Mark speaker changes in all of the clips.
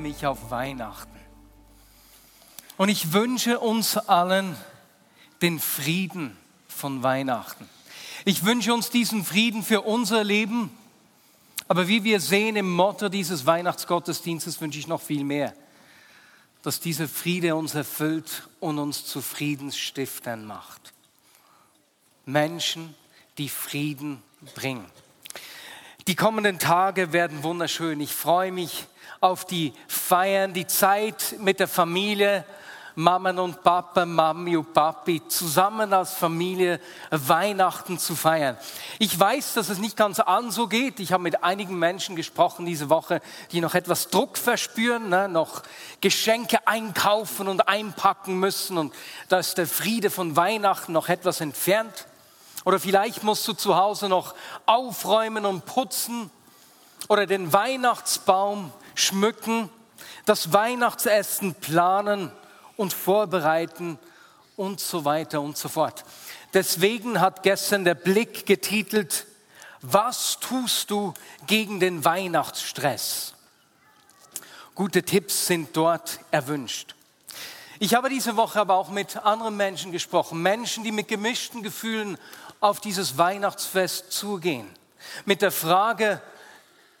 Speaker 1: Mich auf Weihnachten. Und ich wünsche uns allen den Frieden von Weihnachten. Ich wünsche uns diesen Frieden für unser Leben. Aber wie wir sehen im Motto dieses Weihnachtsgottesdienstes wünsche ich noch viel mehr dass dieser Friede uns erfüllt und uns zu Friedensstiftern macht. Menschen, die Frieden bringen. Die kommenden Tage werden wunderschön. Ich freue mich auf die Feiern, die Zeit mit der Familie, Mama und Papa, Mami und Papi, zusammen als Familie Weihnachten zu feiern. Ich weiß, dass es nicht ganz an so geht. Ich habe mit einigen Menschen gesprochen diese Woche, die noch etwas Druck verspüren, ne, noch Geschenke einkaufen und einpacken müssen. Und da ist der Friede von Weihnachten noch etwas entfernt. Oder vielleicht musst du zu Hause noch aufräumen und putzen oder den Weihnachtsbaum schmücken, das Weihnachtsessen planen und vorbereiten und so weiter und so fort. Deswegen hat gestern der Blick getitelt, was tust du gegen den Weihnachtsstress? Gute Tipps sind dort erwünscht. Ich habe diese Woche aber auch mit anderen Menschen gesprochen, Menschen, die mit gemischten Gefühlen auf dieses Weihnachtsfest zugehen, mit der Frage,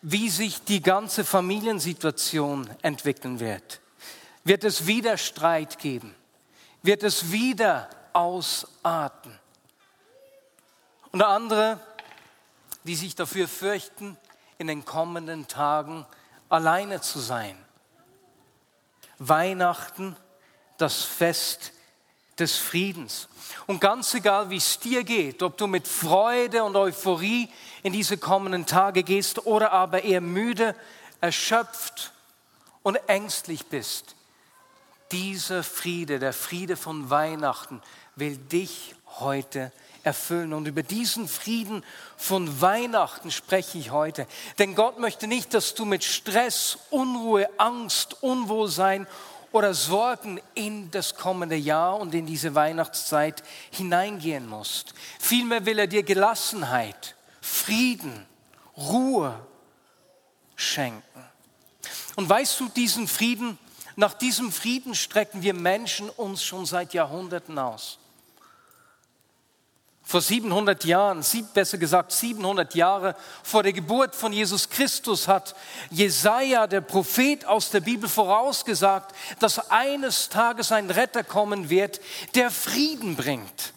Speaker 1: wie sich die ganze Familiensituation entwickeln wird. Wird es wieder Streit geben? Wird es wieder ausarten? Und andere, die sich dafür fürchten, in den kommenden Tagen alleine zu sein. Weihnachten, das Fest des Friedens. Und ganz egal, wie es dir geht, ob du mit Freude und Euphorie in diese kommenden Tage gehst oder aber eher müde, erschöpft und ängstlich bist, dieser Friede, der Friede von Weihnachten, will dich heute erfüllen. Und über diesen Frieden von Weihnachten spreche ich heute. Denn Gott möchte nicht, dass du mit Stress, Unruhe, Angst, Unwohlsein oder Sorgen in das kommende Jahr und in diese Weihnachtszeit hineingehen musst. Vielmehr will er dir Gelassenheit, Frieden, Ruhe schenken. Und weißt du, diesen Frieden nach diesem Frieden strecken wir Menschen uns schon seit Jahrhunderten aus. Vor 700 Jahren, besser gesagt 700 Jahre vor der Geburt von Jesus Christus hat Jesaja, der Prophet aus der Bibel, vorausgesagt, dass eines Tages ein Retter kommen wird, der Frieden bringt.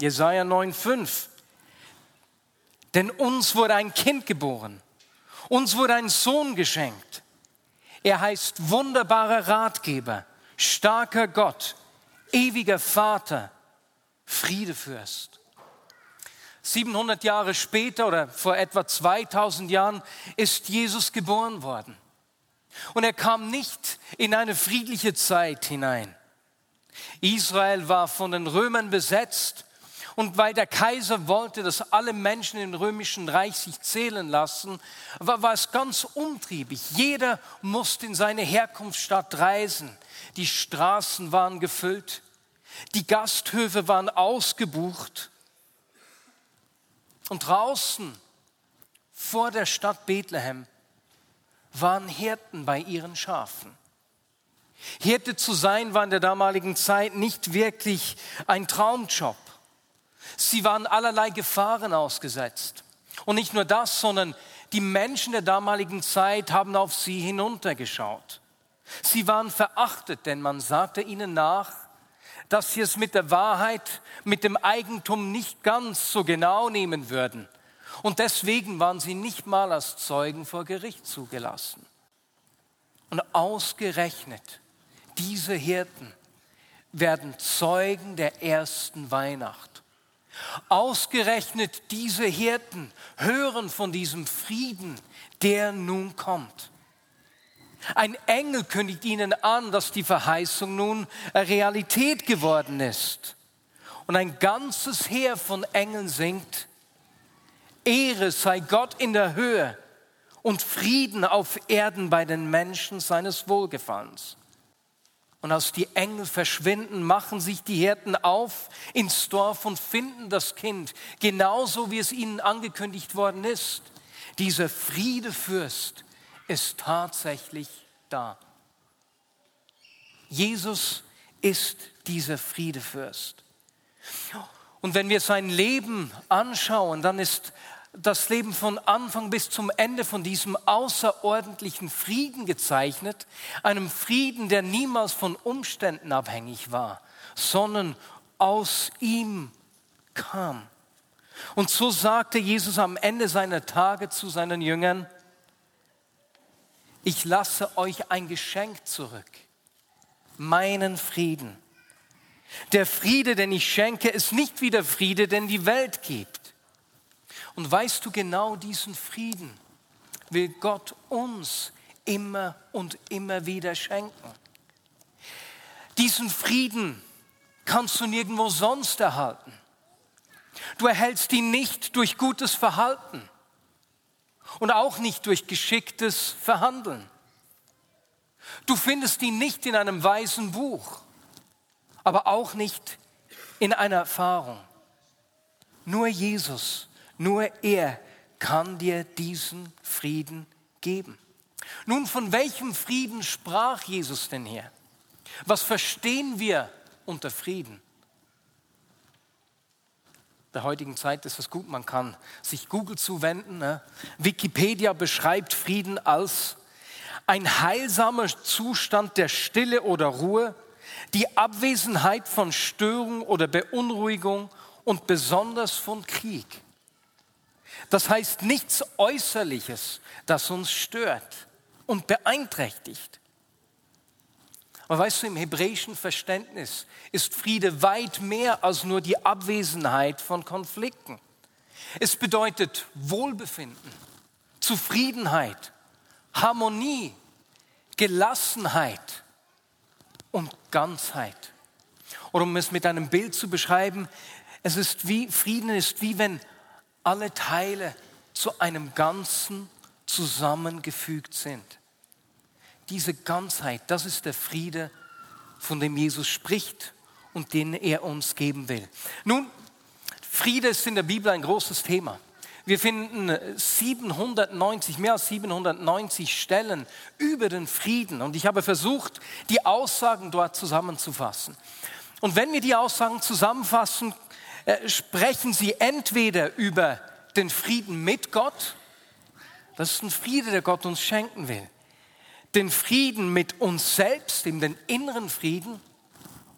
Speaker 1: Jesaja 9,5. Denn uns wurde ein Kind geboren, uns wurde ein Sohn geschenkt er heißt wunderbarer Ratgeber, starker Gott, ewiger Vater, Friedefürst. 700 Jahre später oder vor etwa 2000 Jahren ist Jesus geboren worden. Und er kam nicht in eine friedliche Zeit hinein. Israel war von den Römern besetzt und weil der Kaiser wollte, dass alle Menschen im römischen Reich sich zählen lassen, war, war es ganz umtriebig. Jeder musste in seine Herkunftsstadt reisen. Die Straßen waren gefüllt. Die Gasthöfe waren ausgebucht. Und draußen vor der Stadt Bethlehem waren Hirten bei ihren Schafen. Hirte zu sein war in der damaligen Zeit nicht wirklich ein Traumjob. Sie waren allerlei Gefahren ausgesetzt. Und nicht nur das, sondern die Menschen der damaligen Zeit haben auf sie hinuntergeschaut. Sie waren verachtet, denn man sagte ihnen nach, dass sie es mit der Wahrheit, mit dem Eigentum nicht ganz so genau nehmen würden. Und deswegen waren sie nicht mal als Zeugen vor Gericht zugelassen. Und ausgerechnet diese Hirten werden Zeugen der ersten Weihnacht. Ausgerechnet diese Hirten hören von diesem Frieden, der nun kommt. Ein Engel kündigt ihnen an, dass die Verheißung nun Realität geworden ist. Und ein ganzes Heer von Engeln singt, Ehre sei Gott in der Höhe und Frieden auf Erden bei den Menschen seines Wohlgefallens. Und als die Engel verschwinden, machen sich die Hirten auf ins Dorf und finden das Kind, genauso wie es ihnen angekündigt worden ist. Dieser Friedefürst ist tatsächlich da. Jesus ist dieser Friedefürst. Und wenn wir sein Leben anschauen, dann ist das Leben von Anfang bis zum Ende von diesem außerordentlichen Frieden gezeichnet, einem Frieden, der niemals von Umständen abhängig war, sondern aus ihm kam. Und so sagte Jesus am Ende seiner Tage zu seinen Jüngern, ich lasse euch ein Geschenk zurück, meinen Frieden. Der Friede, den ich schenke, ist nicht wie der Friede, den die Welt gibt. Und weißt du genau diesen Frieden will Gott uns immer und immer wieder schenken. Diesen Frieden kannst du nirgendwo sonst erhalten. Du erhältst ihn nicht durch gutes Verhalten und auch nicht durch geschicktes Verhandeln. Du findest ihn nicht in einem weisen Buch, aber auch nicht in einer Erfahrung. Nur Jesus, nur er kann dir diesen Frieden geben. Nun, von welchem Frieden sprach Jesus denn hier? Was verstehen wir unter Frieden? Der heutigen Zeit ist es gut, man kann sich Google zuwenden. Ne? Wikipedia beschreibt Frieden als ein heilsamer Zustand der Stille oder Ruhe, die Abwesenheit von Störung oder Beunruhigung und besonders von Krieg. Das heißt nichts Äußerliches, das uns stört und beeinträchtigt. Aber weißt du, im hebräischen Verständnis ist Friede weit mehr als nur die Abwesenheit von Konflikten. Es bedeutet Wohlbefinden, Zufriedenheit, Harmonie, Gelassenheit und Ganzheit. Oder um es mit einem Bild zu beschreiben, es ist wie, Frieden ist wie wenn alle Teile zu einem Ganzen zusammengefügt sind diese Ganzheit, das ist der Friede, von dem Jesus spricht und den er uns geben will. Nun, Friede ist in der Bibel ein großes Thema. Wir finden 790, mehr als 790 Stellen über den Frieden. Und ich habe versucht, die Aussagen dort zusammenzufassen. Und wenn wir die Aussagen zusammenfassen, äh, sprechen sie entweder über den Frieden mit Gott, das ist ein Friede, der Gott uns schenken will den Frieden mit uns selbst, den inneren Frieden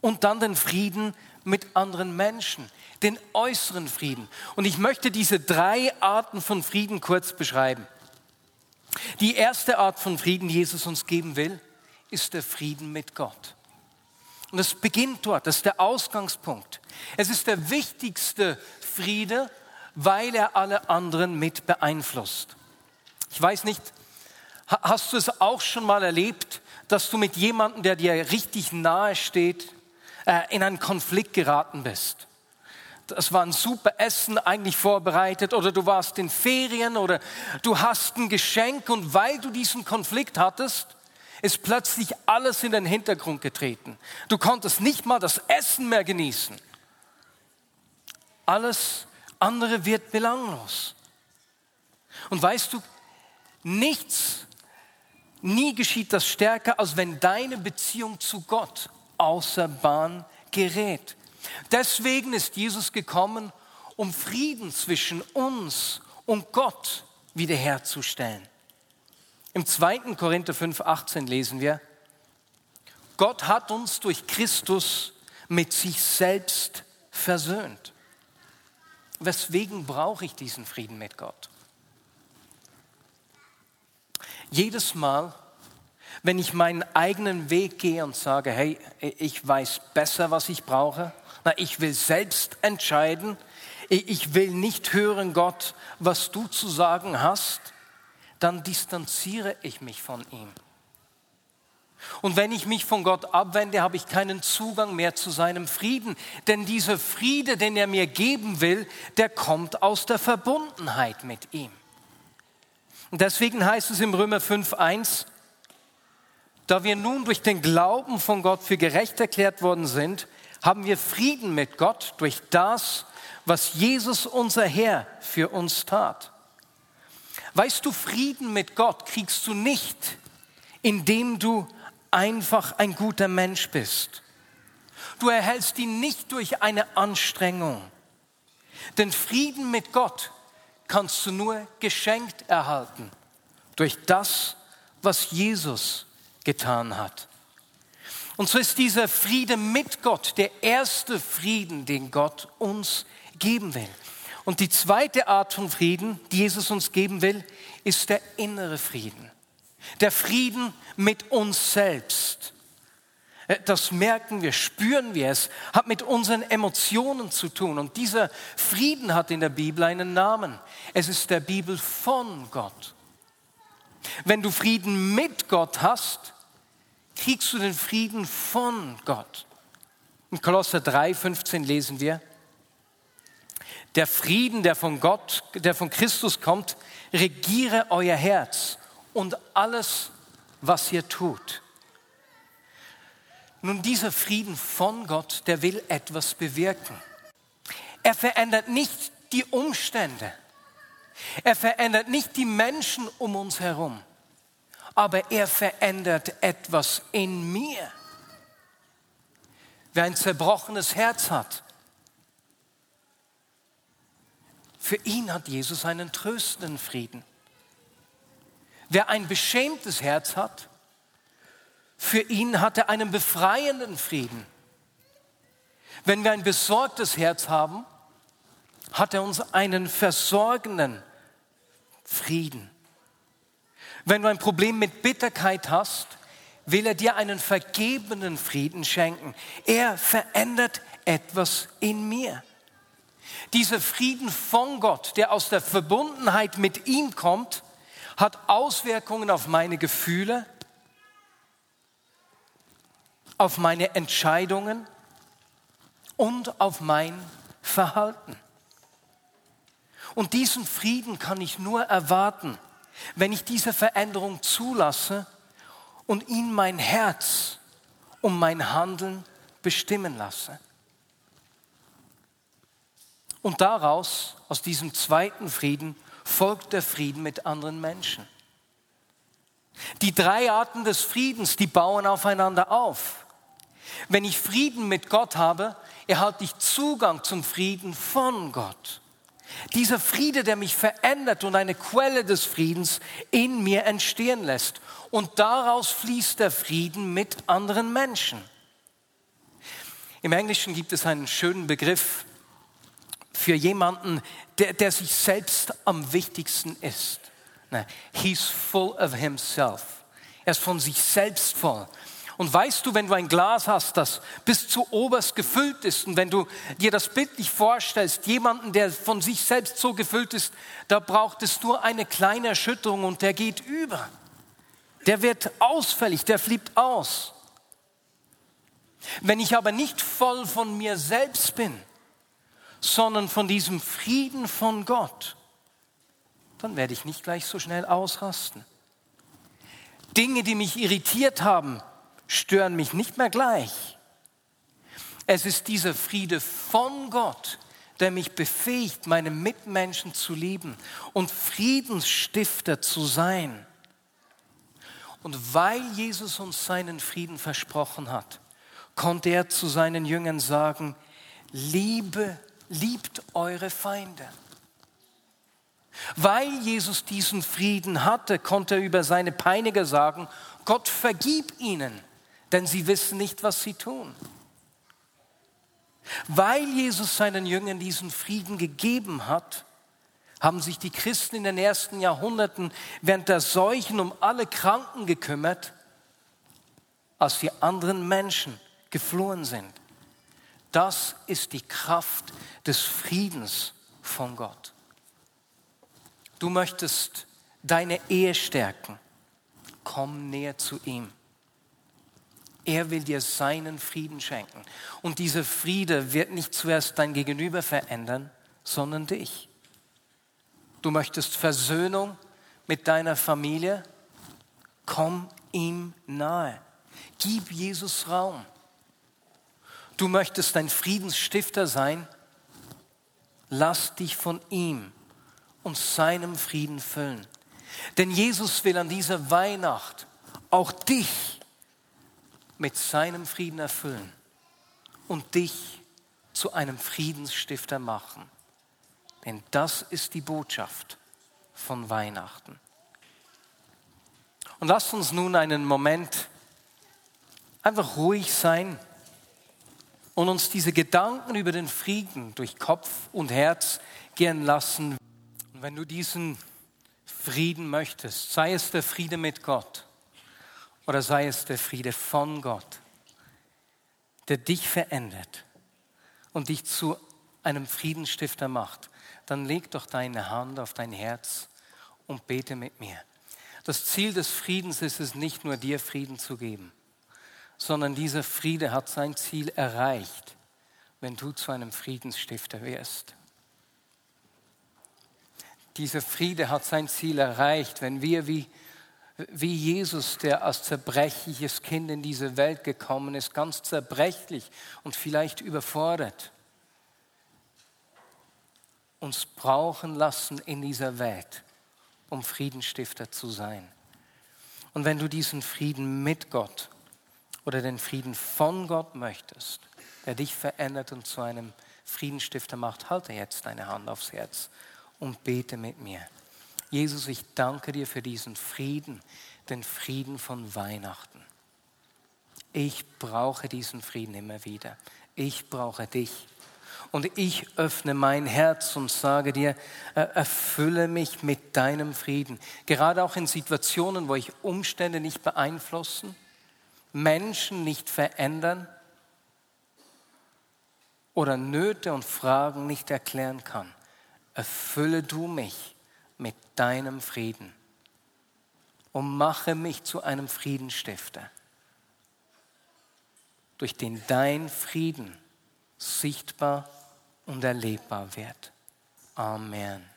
Speaker 1: und dann den Frieden mit anderen Menschen, den äußeren Frieden. Und ich möchte diese drei Arten von Frieden kurz beschreiben. Die erste Art von Frieden, die Jesus uns geben will, ist der Frieden mit Gott. Und es beginnt dort, das ist der Ausgangspunkt. Es ist der wichtigste Friede, weil er alle anderen mit beeinflusst. Ich weiß nicht, Hast du es auch schon mal erlebt, dass du mit jemandem, der dir richtig nahe steht, äh, in einen Konflikt geraten bist? Das war ein super Essen eigentlich vorbereitet oder du warst in Ferien oder du hast ein Geschenk und weil du diesen Konflikt hattest, ist plötzlich alles in den Hintergrund getreten. Du konntest nicht mal das Essen mehr genießen. Alles andere wird belanglos. Und weißt du, nichts Nie geschieht das stärker, als wenn deine Beziehung zu Gott außer Bahn gerät. Deswegen ist Jesus gekommen, um Frieden zwischen uns und Gott wiederherzustellen. Im 2. Korinther 5, 18 lesen wir, Gott hat uns durch Christus mit sich selbst versöhnt. Weswegen brauche ich diesen Frieden mit Gott? Jedes Mal, wenn ich meinen eigenen Weg gehe und sage, hey, ich weiß besser, was ich brauche, na, ich will selbst entscheiden, ich will nicht hören, Gott, was du zu sagen hast, dann distanziere ich mich von ihm. Und wenn ich mich von Gott abwende, habe ich keinen Zugang mehr zu seinem Frieden. Denn dieser Friede, den er mir geben will, der kommt aus der Verbundenheit mit ihm. Und deswegen heißt es im Römer 5.1, da wir nun durch den Glauben von Gott für gerecht erklärt worden sind, haben wir Frieden mit Gott durch das, was Jesus unser Herr für uns tat. Weißt du, Frieden mit Gott kriegst du nicht, indem du einfach ein guter Mensch bist. Du erhältst ihn nicht durch eine Anstrengung. Denn Frieden mit Gott kannst du nur geschenkt erhalten durch das, was Jesus getan hat. Und so ist dieser Friede mit Gott der erste Frieden, den Gott uns geben will. Und die zweite Art von Frieden, die Jesus uns geben will, ist der innere Frieden. Der Frieden mit uns selbst. Äh, das merken wir, spüren wir es, hat mit unseren Emotionen zu tun. Und dieser Frieden hat in der Bibel einen Namen. Es ist der Bibel von Gott. Wenn du Frieden mit Gott hast, kriegst du den Frieden von Gott. In Kolosser 3, 15 lesen wir, der Frieden, der von Gott, der von Christus kommt, regiere euer Herz und alles, was ihr tut. Nun, dieser Frieden von Gott, der will etwas bewirken. Er verändert nicht die Umstände. Er verändert nicht die Menschen um uns herum. Aber er verändert etwas in mir. Wer ein zerbrochenes Herz hat, Für ihn hat Jesus einen tröstenden Frieden. Wer ein beschämtes Herz hat, für ihn hat er einen befreienden Frieden. Wenn wir ein besorgtes Herz haben, hat er uns einen versorgenden Frieden. Wenn du ein Problem mit Bitterkeit hast, will er dir einen vergebenen Frieden schenken. Er verändert etwas in mir. Dieser Frieden von Gott, der aus der Verbundenheit mit ihm kommt, hat Auswirkungen auf meine Gefühle, auf meine Entscheidungen und auf mein Verhalten. Und diesen Frieden kann ich nur erwarten, wenn ich diese Veränderung zulasse und ihn mein Herz um mein Handeln bestimmen lasse. Und daraus, aus diesem zweiten Frieden, folgt der Frieden mit anderen Menschen. Die drei Arten des Friedens, die bauen aufeinander auf. Wenn ich Frieden mit Gott habe, erhalte ich Zugang zum Frieden von Gott. Dieser Friede, der mich verändert und eine Quelle des Friedens in mir entstehen lässt. Und daraus fließt der Frieden mit anderen Menschen. Im Englischen gibt es einen schönen Begriff, für jemanden, der, der sich selbst am wichtigsten ist. He's full of himself. Er ist von sich selbst voll. Und weißt du, wenn du ein Glas hast, das bis zu oberst gefüllt ist, und wenn du dir das bildlich vorstellst, jemanden, der von sich selbst so gefüllt ist, da braucht es nur eine kleine Erschütterung und der geht über. Der wird ausfällig, der fliebt aus. Wenn ich aber nicht voll von mir selbst bin, sondern von diesem Frieden von Gott, dann werde ich nicht gleich so schnell ausrasten. Dinge, die mich irritiert haben, stören mich nicht mehr gleich. Es ist dieser Friede von Gott, der mich befähigt, meine Mitmenschen zu lieben und Friedensstifter zu sein. Und weil Jesus uns seinen Frieden versprochen hat, konnte er zu seinen Jüngern sagen, liebe liebt eure Feinde. Weil Jesus diesen Frieden hatte, konnte er über seine Peiniger sagen, Gott vergib ihnen, denn sie wissen nicht, was sie tun. Weil Jesus seinen Jüngern diesen Frieden gegeben hat, haben sich die Christen in den ersten Jahrhunderten während der Seuchen um alle Kranken gekümmert, als die anderen Menschen geflohen sind. Das ist die Kraft des Friedens von Gott. Du möchtest deine Ehe stärken. Komm näher zu ihm. Er will dir seinen Frieden schenken. Und dieser Friede wird nicht zuerst dein Gegenüber verändern, sondern dich. Du möchtest Versöhnung mit deiner Familie? Komm ihm nahe. Gib Jesus Raum. Du möchtest ein Friedensstifter sein? Lass dich von ihm und seinem Frieden füllen. Denn Jesus will an dieser Weihnacht auch dich mit seinem Frieden erfüllen und dich zu einem Friedensstifter machen. Denn das ist die Botschaft von Weihnachten. Und lasst uns nun einen Moment einfach ruhig sein und uns diese Gedanken über den Frieden durch Kopf und Herz gehen lassen. Und wenn du diesen Frieden möchtest, sei es der Friede mit Gott, oder sei es der Friede von Gott, der dich verändert und dich zu einem Friedensstifter macht, dann leg doch deine Hand auf dein Herz und bete mit mir. Das Ziel des Friedens ist es nicht nur dir Frieden zu geben, sondern dieser Friede hat sein Ziel erreicht, wenn du zu einem Friedensstifter wirst. Dieser Friede hat sein Ziel erreicht, wenn wir wie wie Jesus, der als zerbrechliches Kind in diese Welt gekommen ist, ganz zerbrechlich und vielleicht überfordert, uns brauchen lassen in dieser Welt, um Friedenstifter zu sein. Und wenn du diesen Frieden mit Gott oder den Frieden von Gott möchtest, der dich verändert und zu einem Friedenstifter macht, halte jetzt deine Hand aufs Herz und bete mit mir. Jesus, ich danke dir für diesen Frieden, den Frieden von Weihnachten. Ich brauche diesen Frieden immer wieder. Ich brauche dich. Und ich öffne mein Herz und sage dir, äh, erfülle mich mit deinem Frieden. Gerade auch in Situationen, wo ich Umstände nicht beeinflussen, Menschen nicht verändern oder Nöte und Fragen nicht erklären kann. Erfülle du mich mit deinem Frieden und mache mich zu einem Friedenstifter, durch den dein Frieden sichtbar und erlebbar wird. Amen.